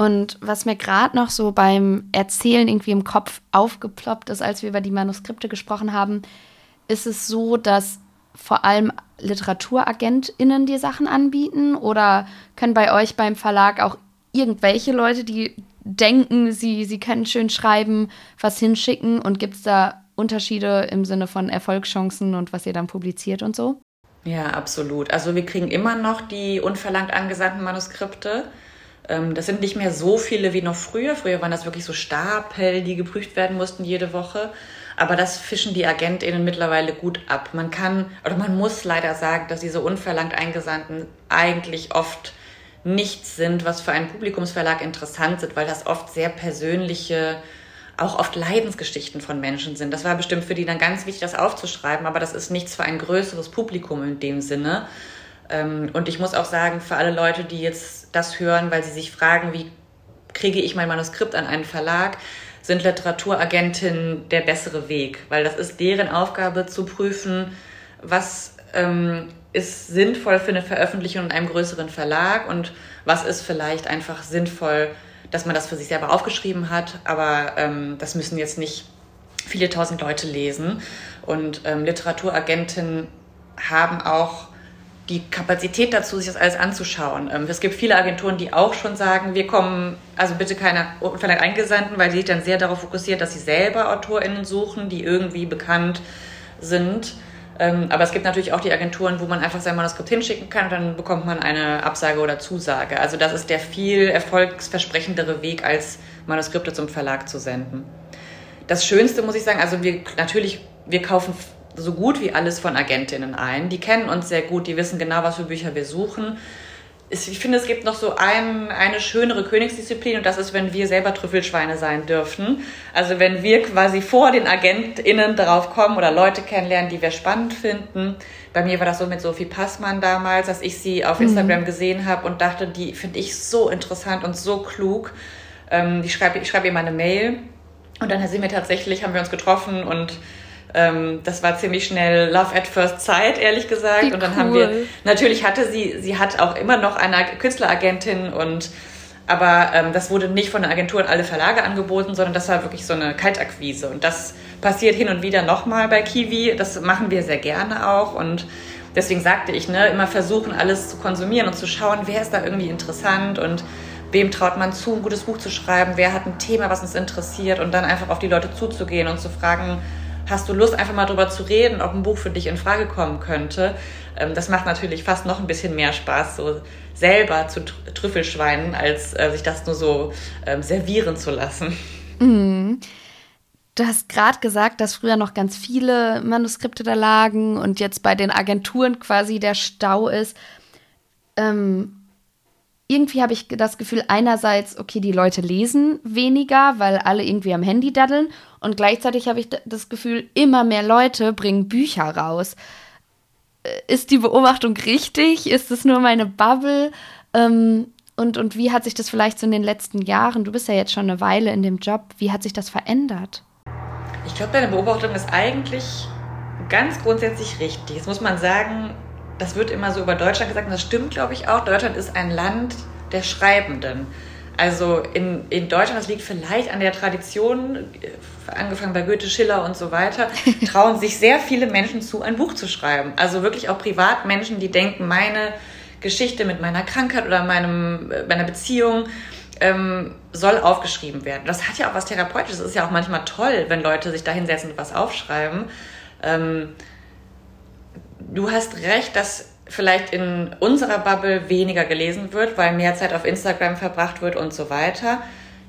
Und was mir gerade noch so beim Erzählen irgendwie im Kopf aufgeploppt ist, als wir über die Manuskripte gesprochen haben, ist es so, dass vor allem LiteraturagentInnen die Sachen anbieten oder können bei euch beim Verlag auch irgendwelche Leute, die denken, sie, sie können schön schreiben, was hinschicken? Und gibt es da Unterschiede im Sinne von Erfolgschancen und was ihr dann publiziert und so? Ja, absolut. Also wir kriegen immer noch die unverlangt angesandten Manuskripte. Ähm, das sind nicht mehr so viele wie noch früher. Früher waren das wirklich so Stapel, die geprüft werden mussten jede Woche. Aber das fischen die AgentInnen mittlerweile gut ab. Man kann, oder man muss leider sagen, dass diese unverlangt Eingesandten eigentlich oft nichts sind, was für einen Publikumsverlag interessant sind, weil das oft sehr persönliche, auch oft Leidensgeschichten von Menschen sind. Das war bestimmt für die dann ganz wichtig, das aufzuschreiben, aber das ist nichts für ein größeres Publikum in dem Sinne. Ähm, und ich muss auch sagen, für alle Leute, die jetzt das hören, weil sie sich fragen, wie kriege ich mein Manuskript an einen Verlag, sind Literaturagentinnen der bessere Weg, weil das ist deren Aufgabe zu prüfen, was ähm, ist sinnvoll für eine Veröffentlichung in einem größeren Verlag und was ist vielleicht einfach sinnvoll, dass man das für sich selber aufgeschrieben hat, aber ähm, das müssen jetzt nicht viele tausend Leute lesen. Und ähm, Literaturagenten haben auch die Kapazität dazu, sich das alles anzuschauen. Ähm, es gibt viele Agenturen, die auch schon sagen, wir kommen, also bitte keine Verlag Eingesandten, weil sie sich dann sehr darauf fokussieren, dass sie selber AutorInnen suchen, die irgendwie bekannt sind. Ähm, aber es gibt natürlich auch die Agenturen, wo man einfach sein Manuskript hinschicken kann und dann bekommt man eine Absage oder Zusage. Also das ist der viel erfolgsversprechendere Weg, als Manuskripte zum Verlag zu senden. Das Schönste muss ich sagen, also wir natürlich, wir kaufen so gut wie alles von Agentinnen ein. Die kennen uns sehr gut, die wissen genau, was für Bücher wir suchen ich finde, es gibt noch so ein, eine schönere Königsdisziplin und das ist, wenn wir selber Trüffelschweine sein dürfen. Also wenn wir quasi vor den AgentInnen darauf kommen oder Leute kennenlernen, die wir spannend finden. Bei mir war das so mit Sophie Passmann damals, dass ich sie auf mhm. Instagram mhm. gesehen habe und dachte, die finde ich so interessant und so klug. Ähm, ich schreibe ich schreib ihr mal eine Mail und dann sind wir tatsächlich, haben wir uns getroffen und Ähm, das war ziemlich schnell Love at First Sight, ehrlich gesagt. Wie und dann cool. haben wir, natürlich hatte sie, sie hat auch immer noch eine Künstleragentin und aber ähm, das wurde nicht von der Agentur an alle Verlage angeboten, sondern das war wirklich so eine Kaltakquise. Und das passiert hin und wieder nochmal bei Kiwi. Das machen wir sehr gerne auch. Und deswegen sagte ich, ne, immer versuchen, alles zu konsumieren und zu schauen, wer ist da irgendwie interessant und wem traut man zu, ein gutes Buch zu schreiben, wer hat ein Thema, was uns interessiert und dann einfach auf die Leute zuzugehen und zu fragen, hast du Lust, einfach mal darüber zu reden, ob ein Buch für dich in Frage kommen könnte? Ähm, das macht natürlich fast noch ein bisschen mehr Spaß, so selber zu Trüffelschweinen, als äh, sich das nur so ähm, servieren zu lassen. Mhm. Du hast gerade gesagt, dass früher noch ganz viele Manuskripte da lagen und jetzt bei den Agenturen quasi der Stau ist. Ähm, irgendwie habe ich das Gefühl, einerseits, okay, die Leute lesen weniger, weil alle irgendwie am Handy daddeln. Und gleichzeitig habe ich das Gefühl, immer mehr Leute bringen Bücher raus. Äh, ist die Beobachtung richtig? Ist es nur meine Bubble? Ähm, und, und wie hat sich das vielleicht so in den letzten Jahren, du bist ja jetzt schon eine Weile in dem Job, wie hat sich das verändert? Ich glaube, deine Beobachtung ist eigentlich ganz grundsätzlich richtig. Jetzt muss man sagen, das wird immer so über Deutschland gesagt und das stimmt, glaube ich, auch. Deutschland ist ein Land der Schreibenden. Also in, in Deutschland, das liegt vielleicht an der Tradition, äh, angefangen bei Goethe, Schiller und so weiter, [LAUGHS] trauen sich sehr viele Menschen zu, ein Buch zu schreiben. Also wirklich auch Privatmenschen, die denken, meine Geschichte mit meiner Krankheit oder meinem, äh, meiner Beziehung ähm, soll aufgeschrieben werden. Das hat ja auch was Therapeutisches. Es ist ja auch manchmal toll, wenn Leute sich da hinsetzen und was aufschreiben. Ähm, du hast recht, dass vielleicht in unserer Bubble weniger gelesen wird, weil mehr Zeit auf Instagram verbracht wird und so weiter.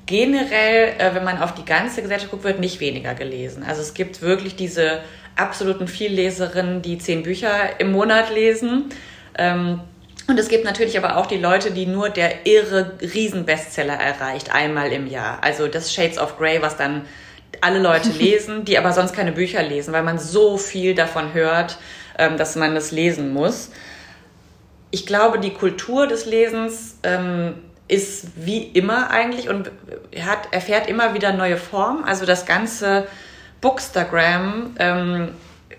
Generell, äh, wenn man auf die ganze Gesellschaft guckt, wird nicht weniger gelesen. Also es gibt wirklich diese absoluten Vielleserinnen, die zehn Bücher im Monat lesen. Ähm, und es gibt natürlich aber auch die Leute, die nur der irre Riesenbestseller erreicht, einmal im Jahr. Also das Shades of Grey, was dann alle Leute [LAUGHS] lesen, die aber sonst keine Bücher lesen, weil man so viel davon hört ähm, dass man das lesen muss. Ich glaube, die Kultur des Lesens ähm, ist wie immer eigentlich und hat, erfährt immer wieder neue Formen. Also das ganze Bookstagram ähm,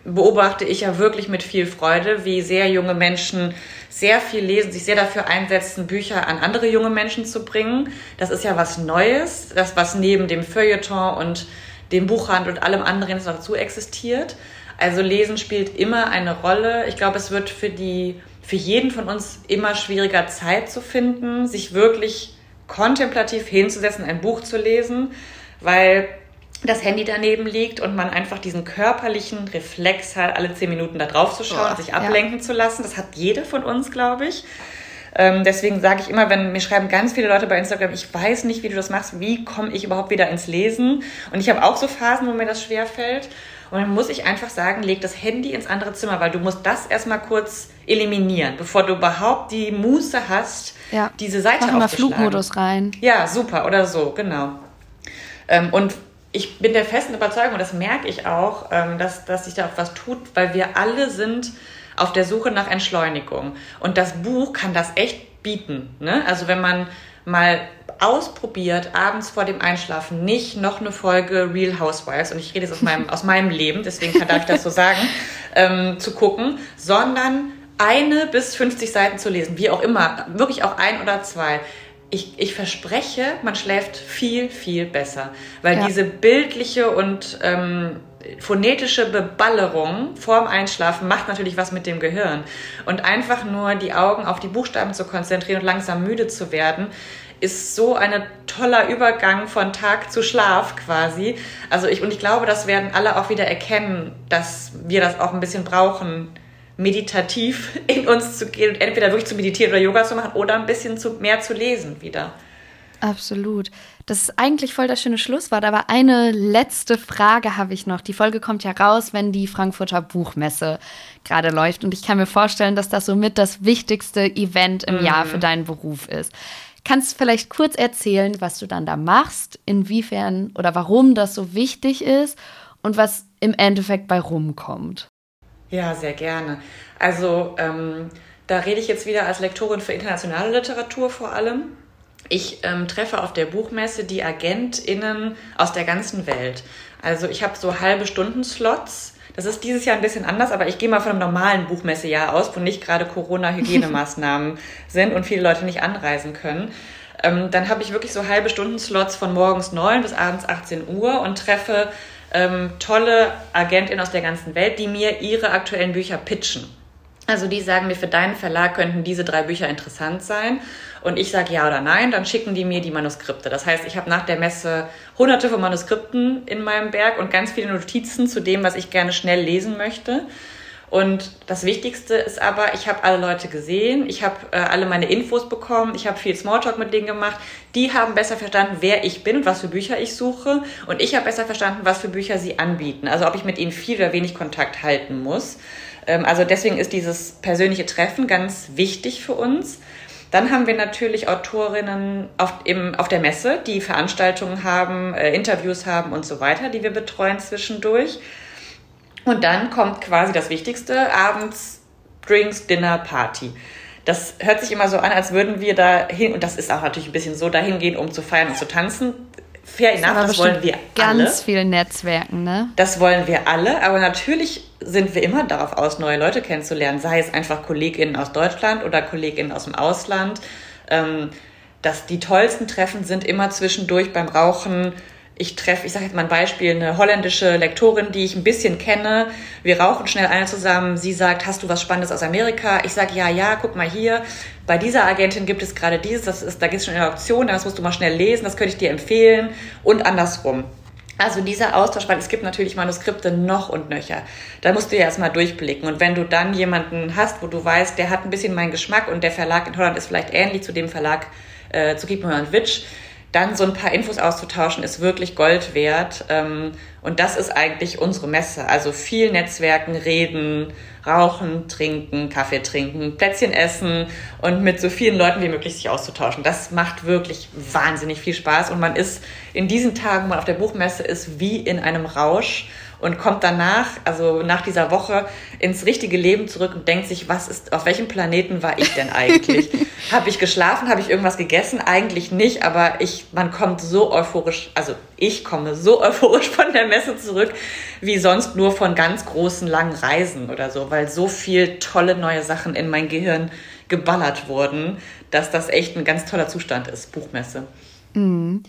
beobachte ich ja wirklich mit viel Freude, wie sehr junge Menschen sehr viel lesen, sich sehr dafür einsetzen, Bücher an andere junge Menschen zu bringen. Das ist ja was Neues, das was neben dem Feuilleton und dem Buchhandel und allem anderen dazu existiert. Also Lesen spielt immer eine Rolle. Ich glaube, es wird für die, für jeden von uns immer schwieriger Zeit zu finden, sich wirklich kontemplativ hinzusetzen, ein Buch zu lesen, weil das Handy daneben liegt und man einfach diesen körperlichen Reflex hat, alle zehn Minuten da drauf zu schauen, oh, sich ablenken ja. zu lassen. Das hat jeder von uns, glaube ich. Ähm, deswegen sage ich immer, wenn mir schreiben ganz viele Leute bei Instagram, ich weiß nicht, wie du das machst, wie komme ich überhaupt wieder ins Lesen? Und ich habe auch so Phasen, wo mir das schwer fällt. Und dann muss ich einfach sagen, leg das Handy ins andere Zimmer, weil du musst das erstmal kurz eliminieren, bevor du überhaupt die Muße hast, ja. diese Seite Mach mal Flugmodus rein. Ja, super, oder so, genau. Ähm, und ich bin der festen Überzeugung, und das merke ich auch, ähm, dass, dass sich da auch was tut, weil wir alle sind auf der Suche nach Entschleunigung. Und das Buch kann das echt bieten. Ne? Also wenn man mal ausprobiert, abends vor dem Einschlafen nicht noch eine Folge Real Housewives, und ich rede jetzt aus meinem, aus meinem Leben, deswegen kann ich das so sagen, ähm, zu gucken, sondern eine bis 50 Seiten zu lesen, wie auch immer, wirklich auch ein oder zwei. Ich, ich verspreche, man schläft viel, viel besser, weil ja. diese bildliche und ähm, phonetische Beballerung vorm Einschlafen macht natürlich was mit dem Gehirn. Und einfach nur die Augen auf die Buchstaben zu konzentrieren und langsam müde zu werden, ist so ein toller Übergang von Tag zu Schlaf quasi. Also ich, und ich glaube, das werden alle auch wieder erkennen, dass wir das auch ein bisschen brauchen, meditativ [LAUGHS] in uns zu gehen und entweder wirklich zu meditieren oder Yoga zu machen oder ein bisschen zu, mehr zu lesen wieder. Absolut. Das ist eigentlich voll das schöne Schlusswort, aber eine letzte Frage habe ich noch. Die Folge kommt ja raus, wenn die Frankfurter Buchmesse gerade läuft. Und ich kann mir vorstellen, dass das somit das wichtigste Event im mhm. Jahr für deinen Beruf ist. Kannst du vielleicht kurz erzählen, was du dann da machst, inwiefern oder warum das so wichtig ist und was im Endeffekt bei rumkommt? Ja, sehr gerne. Also ähm, da rede ich jetzt wieder als Lektorin für internationale Literatur vor allem. ich ähm, treffe auf der Buchmesse die AgentInnen aus der ganzen Welt. Also ich habe so halbe Stunden-Slots. Das ist dieses Jahr ein bisschen anders, aber ich gehe mal von einem normalen Buchmessejahr aus, wo nicht gerade Corona-Hygienemaßnahmen [LAUGHS] sind und viele Leute nicht anreisen können. Ähm, dann habe ich wirklich so halbe Stunden-Slots von morgens 9 bis abends 18 Uhr und treffe ähm, tolle AgentInnen aus der ganzen Welt, die mir ihre aktuellen Bücher pitchen. Also die sagen mir, für deinen Verlag könnten diese drei Bücher interessant sein. Und ich sage ja oder nein, dann schicken die mir die Manuskripte. Das heißt, ich habe nach der Messe hunderte von Manuskripten in meinem Berg und ganz viele Notizen zu dem, was ich gerne schnell lesen möchte. Und das Wichtigste ist aber, ich habe alle Leute gesehen, ich habe äh, alle meine Infos bekommen, ich habe viel Smalltalk mit denen gemacht. Die haben besser verstanden, wer ich bin und was für Bücher ich suche. Und ich habe besser verstanden, was für Bücher sie anbieten. Also ob ich mit ihnen viel oder wenig Kontakt halten muss. Ähm, also deswegen ist dieses persönliche Treffen ganz wichtig für uns. Dann haben wir natürlich Autorinnen auf, im, auf der Messe, die Veranstaltungen haben, äh, Interviews haben und so weiter, die wir betreuen zwischendurch. Und dann kommt quasi das Wichtigste, abends Drinks, Dinner, Party. Das hört sich immer so an, als würden wir da hin, und das ist auch natürlich ein bisschen so, dahin gehen, um zu feiern und zu tanzen. Fair enough, das, das wollen wir ganz alle. Ganz viel Netzwerken, ne? Das wollen wir alle, aber natürlich sind wir immer darauf aus, neue Leute kennenzulernen, sei es einfach KollegInnen aus Deutschland oder KollegInnen aus dem Ausland. Ähm, dass die tollsten Treffen sind immer zwischendurch beim Rauchen, ich treffe, ich sage jetzt mal ein Beispiel, eine holländische Lektorin, die ich ein bisschen kenne. Wir rauchen schnell eine zusammen. Sie sagt, hast du was Spannendes aus Amerika? Ich sage, ja, ja, guck mal hier. Bei dieser Agentin gibt es gerade dieses, das ist, da gibt es schon eine Auktion, das musst du mal schnell lesen, das könnte ich dir empfehlen. Und andersrum. Also dieser Austausch, weil es gibt natürlich Manuskripte noch und nöcher. Da musst du ja erstmal durchblicken. Und wenn du dann jemanden hast, wo du weißt, der hat ein bisschen meinen Geschmack und der Verlag in Holland ist vielleicht ähnlich zu dem Verlag äh, zu Kiepenheuer und Witsch, dann so ein paar Infos auszutauschen, ist wirklich Gold wert. Ähm, und das ist eigentlich unsere Messe. Also viel Netzwerken, reden, rauchen, trinken, Kaffee trinken, Plätzchen essen und mit so vielen Leuten wie möglich sich auszutauschen. Das macht wirklich wahnsinnig viel Spaß. Und man ist in diesen Tagen, wo man auf der Buchmesse ist, wie in einem Rausch und kommt danach, also nach dieser Woche, ins richtige Leben zurück und denkt sich, was ist, auf welchem Planeten war ich denn eigentlich? [LAUGHS] habe ich geschlafen? Habe ich irgendwas gegessen? Eigentlich nicht, aber ich, man kommt so euphorisch, also ich komme so [LAUGHS] euphorisch von der Messe zurück, wie sonst nur von ganz großen, langen Reisen oder so, weil so viel tolle neue Sachen in mein Gehirn geballert wurden, dass das echt ein ganz toller Zustand ist, Buchmesse. Mhm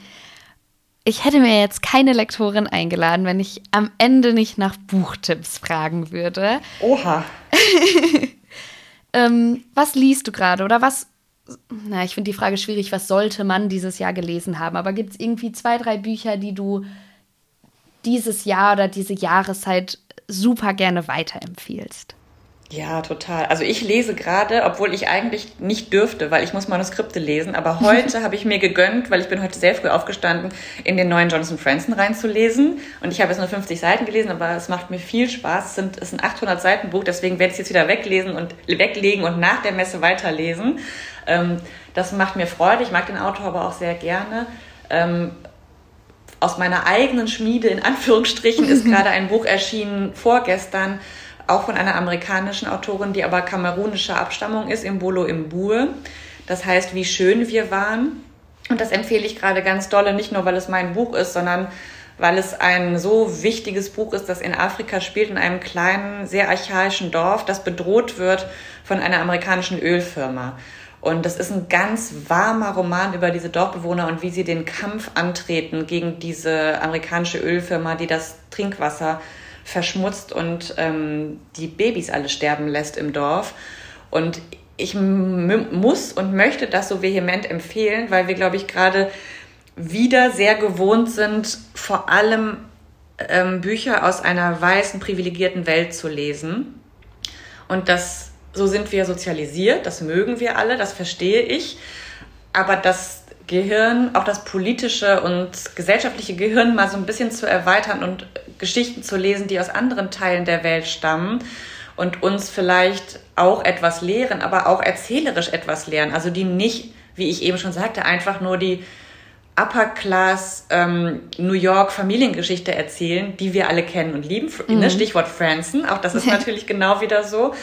ich hätte mir jetzt keine Lektorin eingeladen, wenn ich am Ende nicht nach Buchtipps fragen würde. Oha. [LAUGHS] ähm, was liest du gerade oder was? Na, ich finde die Frage schwierig, was sollte man dieses Jahr gelesen haben? Aber gibt es irgendwie zwei, drei Bücher, die du dieses Jahr oder diese Jahreszeit super gerne weiterempfiehlst? Ja, total. Also ich lese gerade, obwohl ich eigentlich nicht dürfte, weil ich muss Manuskripte lesen. Aber [LAUGHS] heute habe ich mir gegönnt, weil ich bin heute sehr früh aufgestanden, in den neuen Jonathan Franzen reinzulesen. Und ich habe jetzt nur 50 Seiten gelesen, aber es macht mir viel Spaß. Es, sind, es ist ein 800 Seiten Buch, deswegen werde ich es jetzt wieder weglesen und weglegen und nach der Messe weiterlesen. Ähm, das macht mir Freude. Ich mag den Autor aber auch sehr gerne. Ähm, aus meiner eigenen Schmiede, in Anführungsstrichen, ist [LAUGHS] gerade ein Buch erschienen vorgestern, auch von einer amerikanischen Autorin, die aber kamerunischer Abstammung ist, Imbolo Imbue. Das heißt, wie schön wir waren. Und das empfehle ich gerade ganz dolle, nicht nur weil es mein Buch ist, sondern weil es ein so wichtiges Buch ist, das in Afrika spielt, in einem kleinen, sehr archaischen Dorf, das bedroht wird von einer amerikanischen Ölfirma. Und das ist ein ganz warmer Roman über diese Dorfbewohner und wie sie den Kampf antreten gegen diese amerikanische Ölfirma, die das Trinkwasser verschmutzt und ähm, die Babys alle sterben lässt im Dorf. Und ich muss und möchte das so vehement empfehlen, weil wir, glaube ich, gerade wieder sehr gewohnt sind, vor allem ähm, Bücher aus einer weißen, privilegierten Welt zu lesen. Und das, so sind wir sozialisiert, das mögen wir alle, das verstehe ich. Aber das Gehirn, auch das politische und gesellschaftliche Gehirn mal so ein bisschen zu erweitern und Geschichten zu lesen, die aus anderen Teilen der Welt stammen und uns vielleicht auch etwas lehren, aber auch erzählerisch etwas lehren. Also die nicht, wie ich eben schon sagte, einfach nur die Upper Class ähm, New York Familiengeschichte erzählen, die wir alle kennen und lieben. Mhm. Stichwort Franson, auch das ist [LAUGHS] natürlich genau wieder so.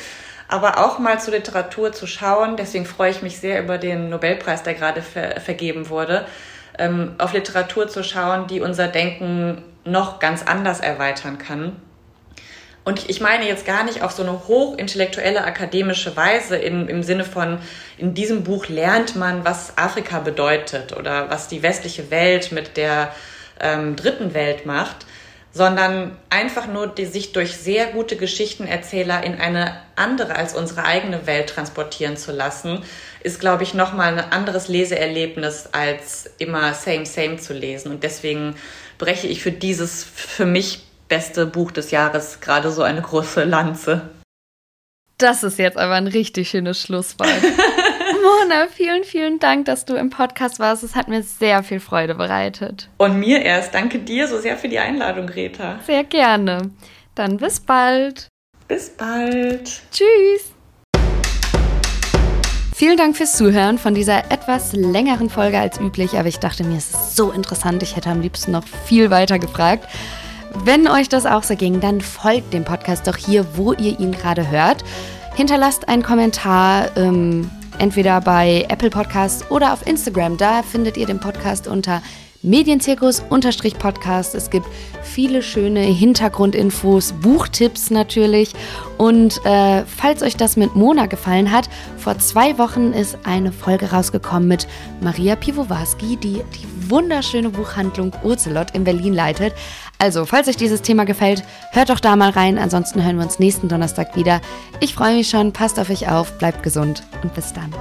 Aber auch mal zur Literatur zu schauen. Deswegen freue ich mich sehr über den Nobelpreis, der gerade ver vergeben wurde, ähm, auf Literatur zu schauen, die unser Denken noch ganz anders erweitern kann. Und ich meine jetzt gar nicht auf so eine hochintellektuelle akademische Weise im, im Sinne von, in diesem Buch lernt man, was Afrika bedeutet oder was die westliche Welt mit der ähm, dritten Welt macht, sondern einfach nur die sich durch sehr gute Geschichtenerzähler in eine andere als unsere eigene Welt transportieren zu lassen, ist, glaube ich, nochmal ein anderes Leseerlebnis, als immer Same, Same zu lesen. Und deswegen breche ich für dieses für mich beste Buch des Jahres gerade so eine große Lanze. Das ist jetzt aber ein richtig schönes Schlusswort. [LAUGHS] Mona, vielen, vielen Dank, dass du im Podcast warst. Es hat mir sehr viel Freude bereitet. Und mir erst. Danke dir so sehr für die Einladung, Greta. Sehr gerne. Dann bis bald. Bis bald. Tschüss. Vielen Dank fürs Zuhören von dieser etwas längeren Folge als üblich, aber ich dachte mir, es ist so interessant, ich hätte am liebsten noch viel weiter gefragt. Wenn euch das auch so ging, dann folgt dem Podcast doch hier, wo ihr ihn gerade hört. Hinterlasst einen Kommentar, ähm, entweder bei Apple Podcasts oder auf Instagram. Da findet ihr den Podcast unter Medienzirkus-Podcast. Es gibt viele schöne Hintergrundinfos, Buchtipps natürlich. Und äh, falls euch das mit Mona gefallen hat, vor zwei Wochen ist eine Folge rausgekommen mit Maria Piwowarski, die die wunderschöne Buchhandlung Urzelot in Berlin leitet. Also, falls euch dieses Thema gefällt, hört doch da mal rein. Ansonsten hören wir uns nächsten Donnerstag wieder. Ich freue mich schon, passt auf euch auf, bleibt gesund und bis dann.